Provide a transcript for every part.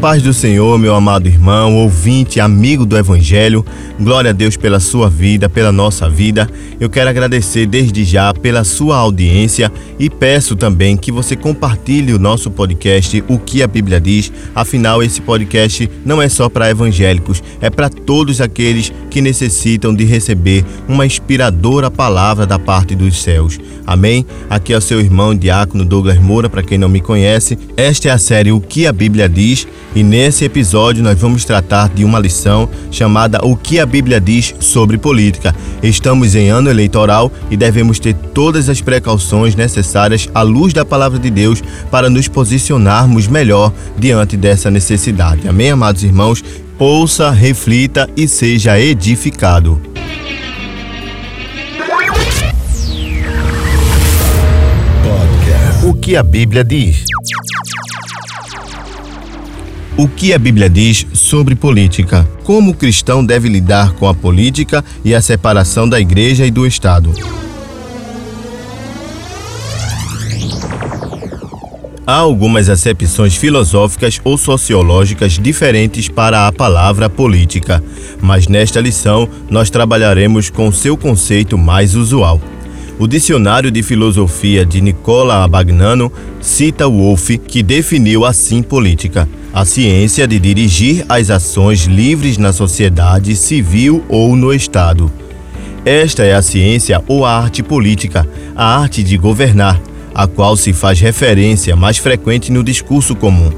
paz do Senhor, meu amado irmão, ouvinte, amigo do Evangelho, glória a Deus pela sua vida, pela nossa vida. Eu quero agradecer desde já pela sua audiência e peço também que você compartilhe o nosso podcast, O que a Bíblia diz. Afinal, esse podcast não é só para evangélicos, é para todos aqueles que necessitam de receber uma inspiradora palavra da parte dos céus. Amém? Aqui é o seu irmão Diácono Douglas Moura, para quem não me conhece. Esta é a série O que a Bíblia diz e nesse episódio nós vamos tratar de uma lição chamada O que a Bíblia diz sobre política. Estamos em ano eleitoral e devemos ter todas as precauções necessárias à luz da palavra de Deus para nos posicionarmos melhor diante dessa necessidade. Amém, amados irmãos? Ouça, reflita e seja edificado. O que a Bíblia diz? O que a Bíblia diz sobre política? Como o cristão deve lidar com a política e a separação da igreja e do Estado? Há algumas acepções filosóficas ou sociológicas diferentes para a palavra política, mas nesta lição nós trabalharemos com seu conceito mais usual. O Dicionário de Filosofia de Nicola Abagnano cita Wolff, que definiu assim política: a ciência de dirigir as ações livres na sociedade civil ou no Estado. Esta é a ciência ou a arte política, a arte de governar, a qual se faz referência mais frequente no discurso comum.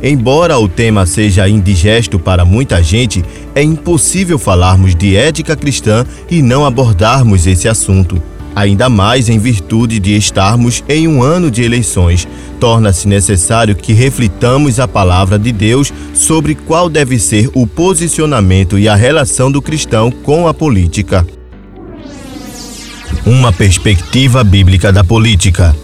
Embora o tema seja indigesto para muita gente, é impossível falarmos de ética cristã e não abordarmos esse assunto ainda mais em virtude de estarmos em um ano de eleições. Torna-se necessário que reflitamos a palavra de Deus sobre qual deve ser o posicionamento e a relação do cristão com a política. Uma perspectiva bíblica da política.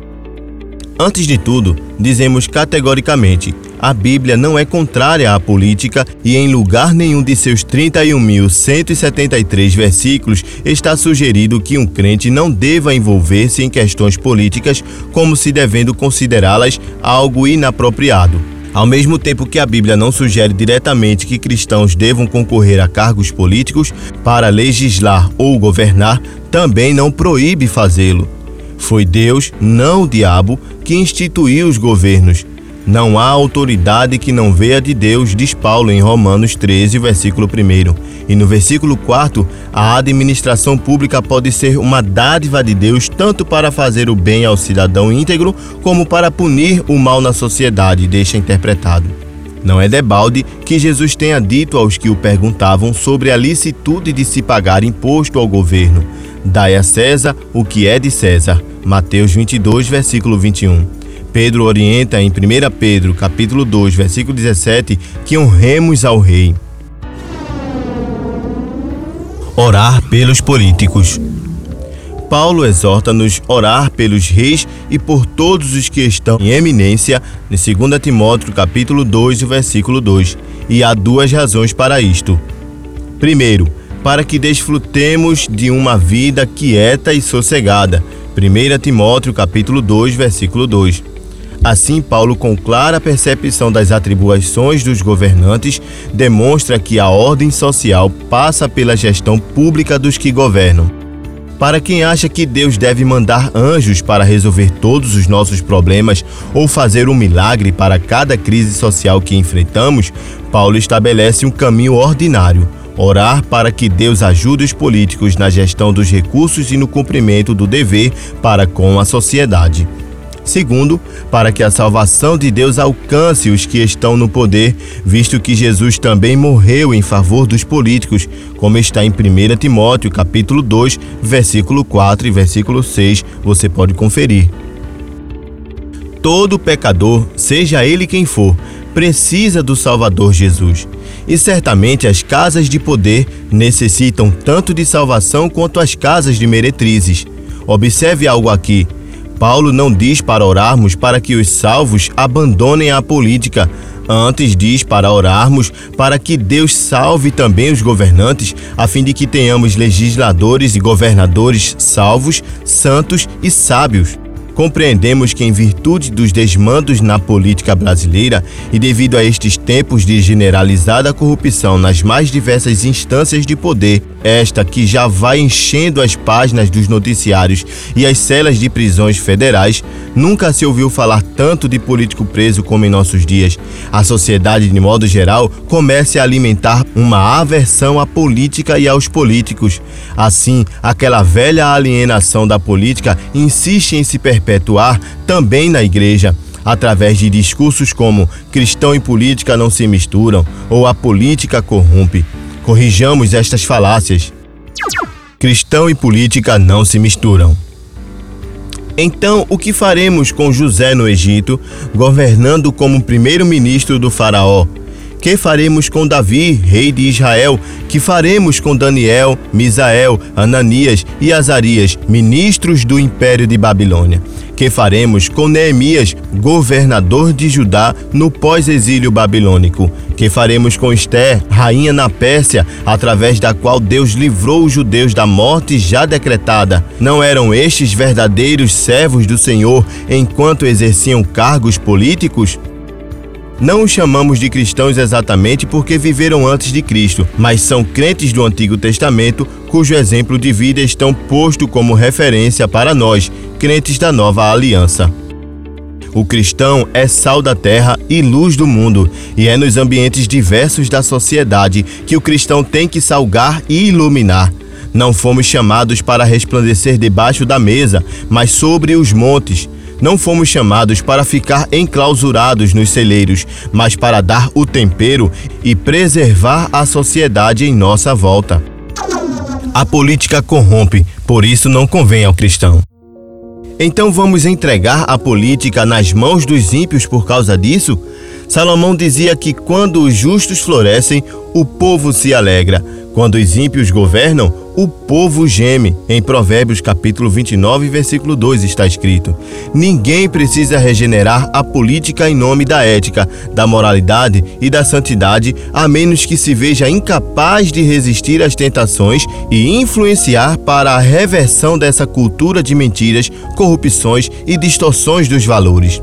Antes de tudo, dizemos categoricamente: a Bíblia não é contrária à política e em lugar nenhum de seus 31.173 versículos está sugerido que um crente não deva envolver-se em questões políticas como se devendo considerá-las algo inapropriado. Ao mesmo tempo que a Bíblia não sugere diretamente que cristãos devam concorrer a cargos políticos para legislar ou governar, também não proíbe fazê-lo. Foi Deus, não o diabo, que instituiu os governos. Não há autoridade que não veia de Deus, diz Paulo em Romanos 13, versículo 1. E no versículo 4, a administração pública pode ser uma dádiva de Deus tanto para fazer o bem ao cidadão íntegro, como para punir o mal na sociedade, deixa interpretado. Não é debalde que Jesus tenha dito aos que o perguntavam sobre a licitude de se pagar imposto ao governo. Dai a César o que é de César. Mateus 22, versículo 21. Pedro orienta em 1 Pedro, capítulo 2, versículo 17, que honremos ao rei. Orar pelos políticos. Paulo exorta-nos orar pelos reis e por todos os que estão em eminência, em 2 Timóteo capítulo 2, versículo 2. E há duas razões para isto. Primeiro, para que desfrutemos de uma vida quieta e sossegada. 1 Timóteo capítulo 2, versículo 2. Assim, Paulo, com clara percepção das atribuições dos governantes, demonstra que a ordem social passa pela gestão pública dos que governam. Para quem acha que Deus deve mandar anjos para resolver todos os nossos problemas ou fazer um milagre para cada crise social que enfrentamos, Paulo estabelece um caminho ordinário Orar para que Deus ajude os políticos na gestão dos recursos e no cumprimento do dever para com a sociedade. Segundo, para que a salvação de Deus alcance os que estão no poder, visto que Jesus também morreu em favor dos políticos, como está em 1 Timóteo, capítulo 2, versículo 4 e versículo 6, você pode conferir. Todo pecador, seja ele quem for, precisa do Salvador Jesus. E certamente as casas de poder necessitam tanto de salvação quanto as casas de meretrizes. Observe algo aqui. Paulo não diz para orarmos para que os salvos abandonem a política. Antes diz para orarmos para que Deus salve também os governantes, a fim de que tenhamos legisladores e governadores salvos, santos e sábios. Compreendemos que, em virtude dos desmandos na política brasileira e devido a estes tempos de generalizada corrupção nas mais diversas instâncias de poder, esta que já vai enchendo as páginas dos noticiários e as celas de prisões federais, nunca se ouviu falar tanto de político preso como em nossos dias. A sociedade, de modo geral, começa a alimentar uma aversão à política e aos políticos. Assim, aquela velha alienação da política insiste em se perpetuar também na igreja através de discursos como cristão e política não se misturam ou a política corrompe. Corrijamos estas falácias. Cristão e política não se misturam. Então, o que faremos com José no Egito, governando como primeiro-ministro do Faraó? Que faremos com Davi, rei de Israel? Que faremos com Daniel, Misael, Ananias e Azarias, ministros do império de Babilônia? Que faremos com Neemias, governador de Judá, no pós-exílio babilônico? Que faremos com Esther, rainha na Pérsia, através da qual Deus livrou os judeus da morte já decretada? Não eram estes verdadeiros servos do Senhor enquanto exerciam cargos políticos? Não os chamamos de cristãos exatamente porque viveram antes de Cristo, mas são crentes do Antigo Testamento cujo exemplo de vida estão posto como referência para nós, crentes da nova aliança. O cristão é sal da terra e luz do mundo, e é nos ambientes diversos da sociedade que o cristão tem que salgar e iluminar. Não fomos chamados para resplandecer debaixo da mesa, mas sobre os montes. Não fomos chamados para ficar enclausurados nos celeiros, mas para dar o tempero e preservar a sociedade em nossa volta. A política corrompe, por isso não convém ao cristão. Então vamos entregar a política nas mãos dos ímpios por causa disso? Salomão dizia que quando os justos florescem, o povo se alegra. Quando os ímpios governam, o povo geme. Em Provérbios capítulo 29, versículo 2 está escrito: Ninguém precisa regenerar a política em nome da ética, da moralidade e da santidade, a menos que se veja incapaz de resistir às tentações e influenciar para a reversão dessa cultura de mentiras, corrupções e distorções dos valores.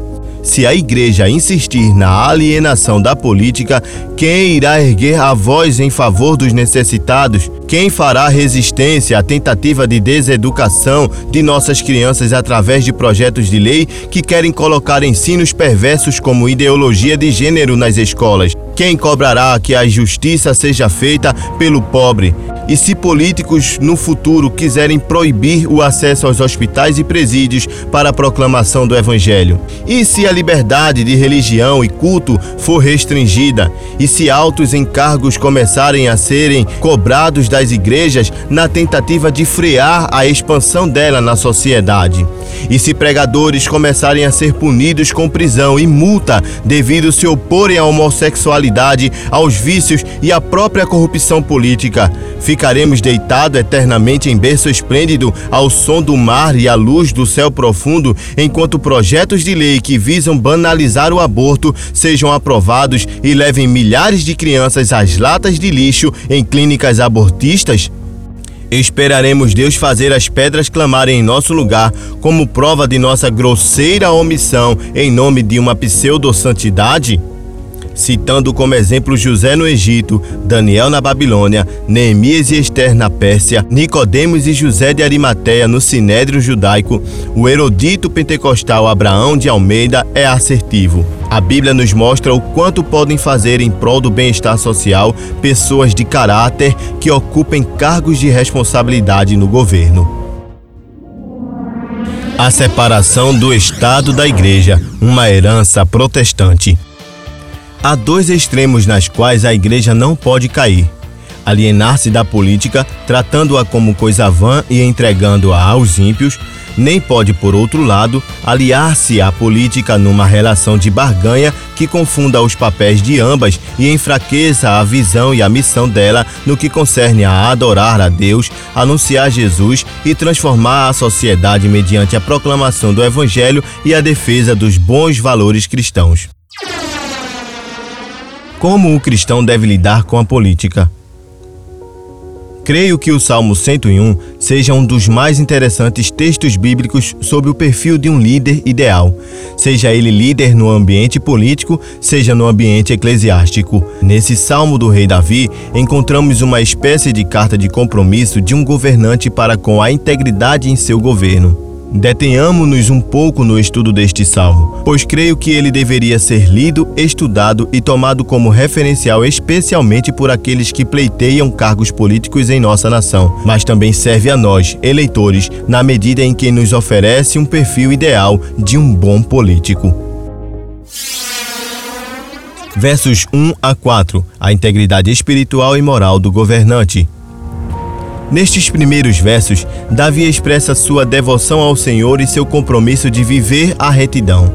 Se a igreja insistir na alienação da política, quem irá erguer a voz em favor dos necessitados? Quem fará resistência à tentativa de deseducação de nossas crianças através de projetos de lei que querem colocar ensinos perversos como ideologia de gênero nas escolas? Quem cobrará que a justiça seja feita pelo pobre? E se políticos no futuro quiserem proibir o acesso aos hospitais e presídios para a proclamação do Evangelho? E se a liberdade de religião e culto for restringida? E se altos encargos começarem a serem cobrados das igrejas na tentativa de frear a expansão dela na sociedade? E se pregadores começarem a ser punidos com prisão e multa devido se oporem à homossexualidade, aos vícios e à própria corrupção política? Ficaremos deitados eternamente em berço esplêndido ao som do mar e à luz do céu profundo, enquanto projetos de lei que visam banalizar o aborto sejam aprovados e levem milhares de crianças às latas de lixo em clínicas abortistas? Esperaremos Deus fazer as pedras clamarem em nosso lugar, como prova de nossa grosseira omissão em nome de uma pseudo-santidade? Citando como exemplo José no Egito, Daniel na Babilônia, Neemias e Esther na Pérsia, Nicodemos e José de Arimateia no Sinédrio judaico, o erudito pentecostal Abraão de Almeida é assertivo. A Bíblia nos mostra o quanto podem fazer em prol do bem-estar social pessoas de caráter que ocupem cargos de responsabilidade no governo. A separação do Estado da Igreja, uma herança protestante. Há dois extremos nas quais a igreja não pode cair: alienar-se da política, tratando-a como coisa vã e entregando-a aos ímpios, nem pode, por outro lado, aliar-se à política numa relação de barganha que confunda os papéis de ambas e enfraqueça a visão e a missão dela no que concerne a adorar a Deus, anunciar Jesus e transformar a sociedade mediante a proclamação do Evangelho e a defesa dos bons valores cristãos. Como o cristão deve lidar com a política? Creio que o Salmo 101 seja um dos mais interessantes textos bíblicos sobre o perfil de um líder ideal, seja ele líder no ambiente político, seja no ambiente eclesiástico. Nesse Salmo do rei Davi, encontramos uma espécie de carta de compromisso de um governante para com a integridade em seu governo. Detenhamos-nos um pouco no estudo deste salmo, pois creio que ele deveria ser lido, estudado e tomado como referencial especialmente por aqueles que pleiteiam cargos políticos em nossa nação, mas também serve a nós, eleitores, na medida em que nos oferece um perfil ideal de um bom político. Versos 1 a 4 A integridade espiritual e moral do governante. Nestes primeiros versos, Davi expressa sua devoção ao Senhor e seu compromisso de viver a retidão.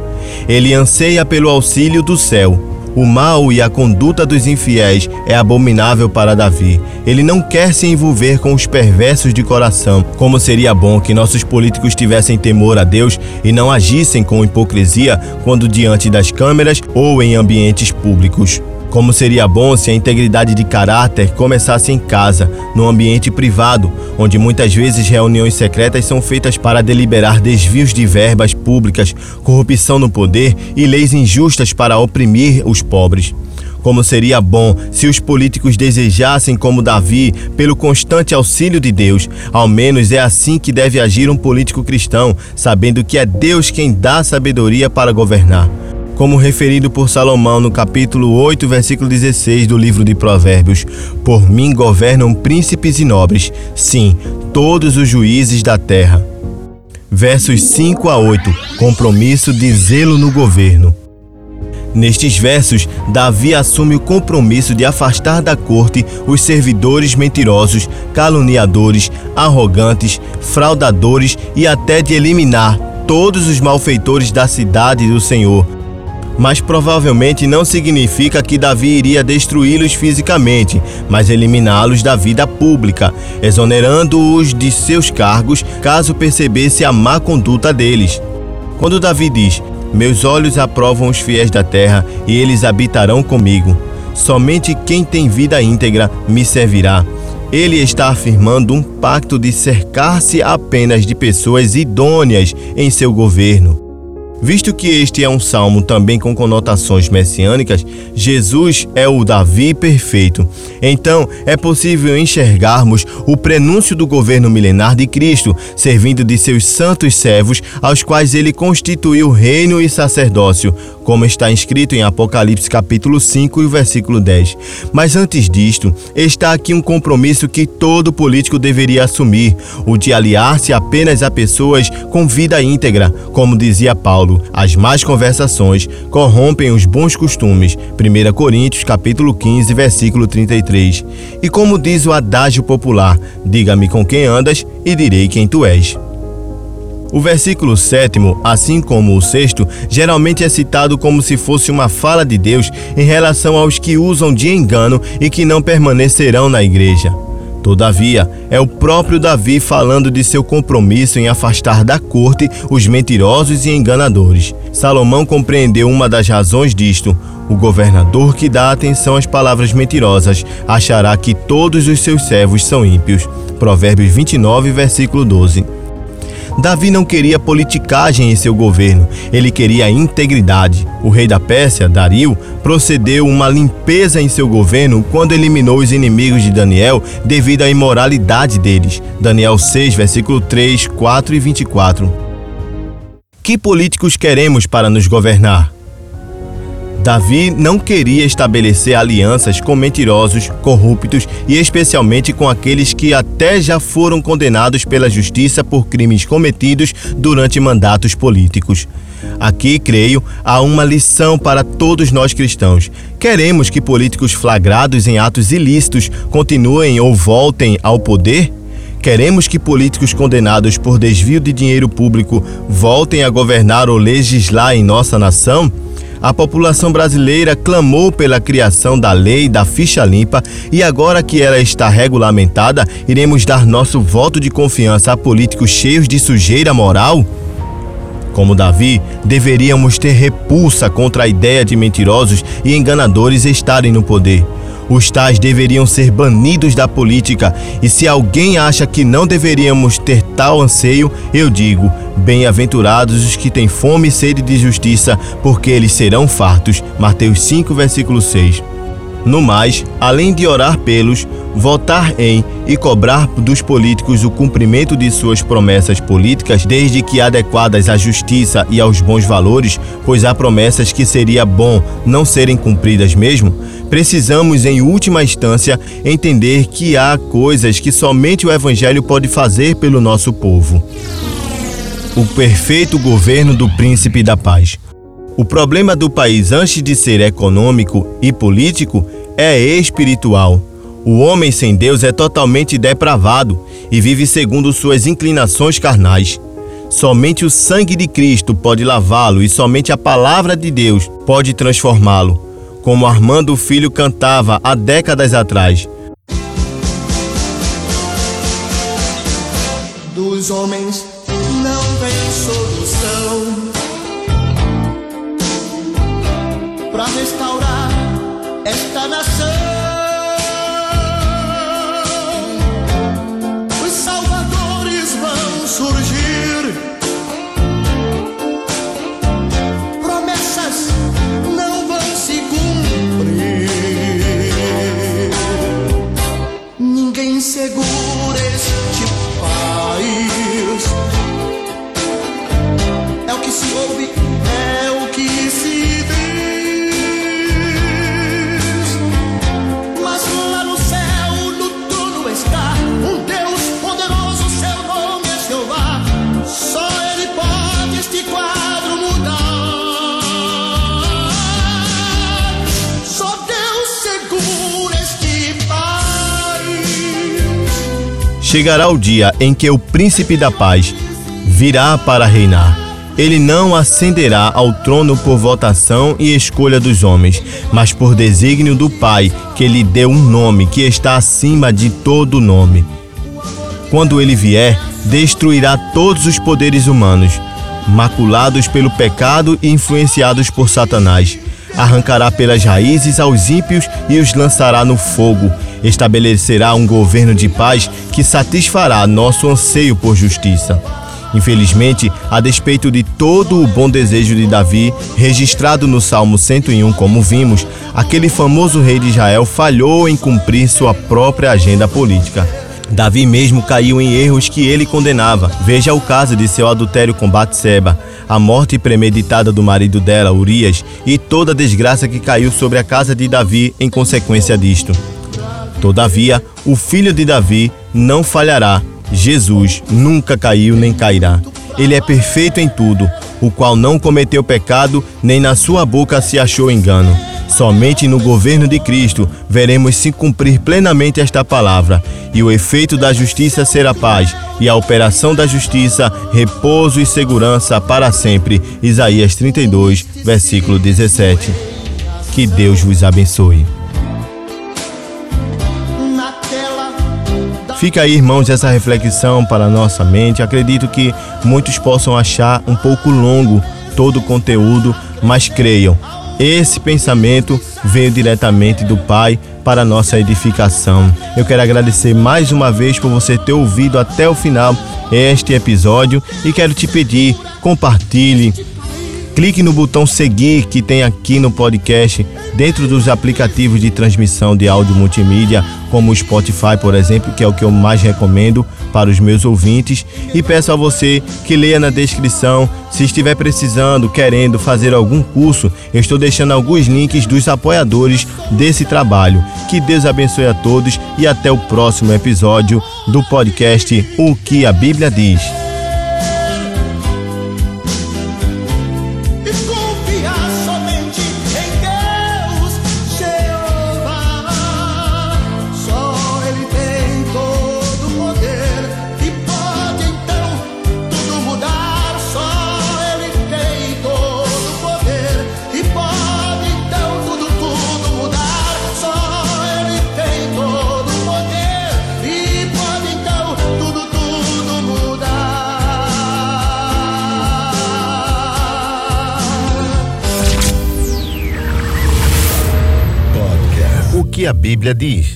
Ele anseia pelo auxílio do céu. O mal e a conduta dos infiéis é abominável para Davi. Ele não quer se envolver com os perversos de coração. Como seria bom que nossos políticos tivessem temor a Deus e não agissem com hipocrisia quando diante das câmeras ou em ambientes públicos. Como seria bom se a integridade de caráter começasse em casa, no ambiente privado, onde muitas vezes reuniões secretas são feitas para deliberar desvios de verbas públicas, corrupção no poder e leis injustas para oprimir os pobres. Como seria bom se os políticos desejassem, como Davi, pelo constante auxílio de Deus. Ao menos é assim que deve agir um político cristão, sabendo que é Deus quem dá sabedoria para governar como referido por Salomão no capítulo 8, versículo 16 do livro de Provérbios: Por mim governam príncipes e nobres, sim, todos os juízes da terra. Versos 5 a 8 Compromisso de zelo no governo. Nestes versos, Davi assume o compromisso de afastar da corte os servidores mentirosos, caluniadores, arrogantes, fraudadores e até de eliminar todos os malfeitores da cidade do Senhor, mas provavelmente não significa que Davi iria destruí-los fisicamente, mas eliminá-los da vida pública, exonerando-os de seus cargos caso percebesse a má conduta deles. Quando Davi diz: Meus olhos aprovam os fiéis da terra e eles habitarão comigo. Somente quem tem vida íntegra me servirá. Ele está afirmando um pacto de cercar-se apenas de pessoas idôneas em seu governo. Visto que este é um salmo também com conotações messiânicas, Jesus é o Davi perfeito. Então, é possível enxergarmos o prenúncio do governo milenar de Cristo, servindo de seus santos servos, aos quais ele constituiu reino e sacerdócio, como está escrito em Apocalipse capítulo 5 e versículo 10. Mas antes disto, está aqui um compromisso que todo político deveria assumir, o de aliar-se apenas a pessoas com vida íntegra, como dizia Paulo as más conversações corrompem os bons costumes. 1 Coríntios capítulo 15, versículo 33. E como diz o adágio popular, diga-me com quem andas e direi quem tu és. O versículo sétimo, assim como o sexto, geralmente é citado como se fosse uma fala de Deus em relação aos que usam de engano e que não permanecerão na igreja. Todavia, é o próprio Davi falando de seu compromisso em afastar da corte os mentirosos e enganadores. Salomão compreendeu uma das razões disto. O governador que dá atenção às palavras mentirosas achará que todos os seus servos são ímpios. Provérbios 29, versículo 12. Davi não queria politicagem em seu governo, ele queria integridade. O rei da Pérsia, Dario, procedeu uma limpeza em seu governo quando eliminou os inimigos de Daniel devido à imoralidade deles. Daniel 6, versículo 3, 4 e 24. Que políticos queremos para nos governar? Davi não queria estabelecer alianças com mentirosos, corruptos e especialmente com aqueles que até já foram condenados pela justiça por crimes cometidos durante mandatos políticos. Aqui, creio, há uma lição para todos nós cristãos. Queremos que políticos flagrados em atos ilícitos continuem ou voltem ao poder? Queremos que políticos condenados por desvio de dinheiro público voltem a governar ou legislar em nossa nação? A população brasileira clamou pela criação da lei da ficha limpa e agora que ela está regulamentada, iremos dar nosso voto de confiança a políticos cheios de sujeira moral? Como Davi, deveríamos ter repulsa contra a ideia de mentirosos e enganadores estarem no poder. Os tais deveriam ser banidos da política, e se alguém acha que não deveríamos ter tal anseio, eu digo: bem-aventurados os que têm fome e sede de justiça, porque eles serão fartos. Mateus 5, versículo 6. No mais, além de orar pelos, votar em e cobrar dos políticos o cumprimento de suas promessas políticas, desde que adequadas à justiça e aos bons valores, pois há promessas que seria bom não serem cumpridas mesmo, precisamos, em última instância, entender que há coisas que somente o Evangelho pode fazer pelo nosso povo. O perfeito governo do Príncipe da Paz. O problema do país, antes de ser econômico e político, é espiritual. O homem sem Deus é totalmente depravado e vive segundo suas inclinações carnais. Somente o sangue de Cristo pode lavá-lo e somente a palavra de Deus pode transformá-lo, como Armando Filho cantava há décadas atrás. Dos homens não tem solução para restaurar esta nação. Os Chegará o dia em que o príncipe da paz virá para reinar. Ele não ascenderá ao trono por votação e escolha dos homens, mas por desígnio do Pai, que lhe deu um nome que está acima de todo nome. Quando ele vier, destruirá todos os poderes humanos, maculados pelo pecado e influenciados por Satanás. Arrancará pelas raízes aos ímpios e os lançará no fogo. Estabelecerá um governo de paz que satisfará nosso anseio por justiça. Infelizmente, a despeito de todo o bom desejo de Davi, registrado no Salmo 101, como vimos, aquele famoso rei de Israel falhou em cumprir sua própria agenda política. Davi mesmo caiu em erros que ele condenava. Veja o caso de seu adultério com Batseba, a morte premeditada do marido dela, Urias, e toda a desgraça que caiu sobre a casa de Davi em consequência disto. Todavia, o filho de Davi não falhará. Jesus nunca caiu nem cairá. Ele é perfeito em tudo, o qual não cometeu pecado, nem na sua boca se achou engano. Somente no governo de Cristo veremos se cumprir plenamente esta palavra, e o efeito da justiça será paz, e a operação da justiça, repouso e segurança para sempre. Isaías 32, versículo 17. Que Deus vos abençoe. Fica aí, irmãos, essa reflexão para a nossa mente. Acredito que muitos possam achar um pouco longo todo o conteúdo, mas creiam, esse pensamento veio diretamente do Pai para nossa edificação. Eu quero agradecer mais uma vez por você ter ouvido até o final este episódio e quero te pedir, compartilhe, Clique no botão seguir que tem aqui no podcast, dentro dos aplicativos de transmissão de áudio multimídia, como o Spotify, por exemplo, que é o que eu mais recomendo para os meus ouvintes. E peço a você que leia na descrição. Se estiver precisando, querendo fazer algum curso, eu estou deixando alguns links dos apoiadores desse trabalho. Que Deus abençoe a todos e até o próximo episódio do podcast O que a Bíblia diz. Bíblia diz.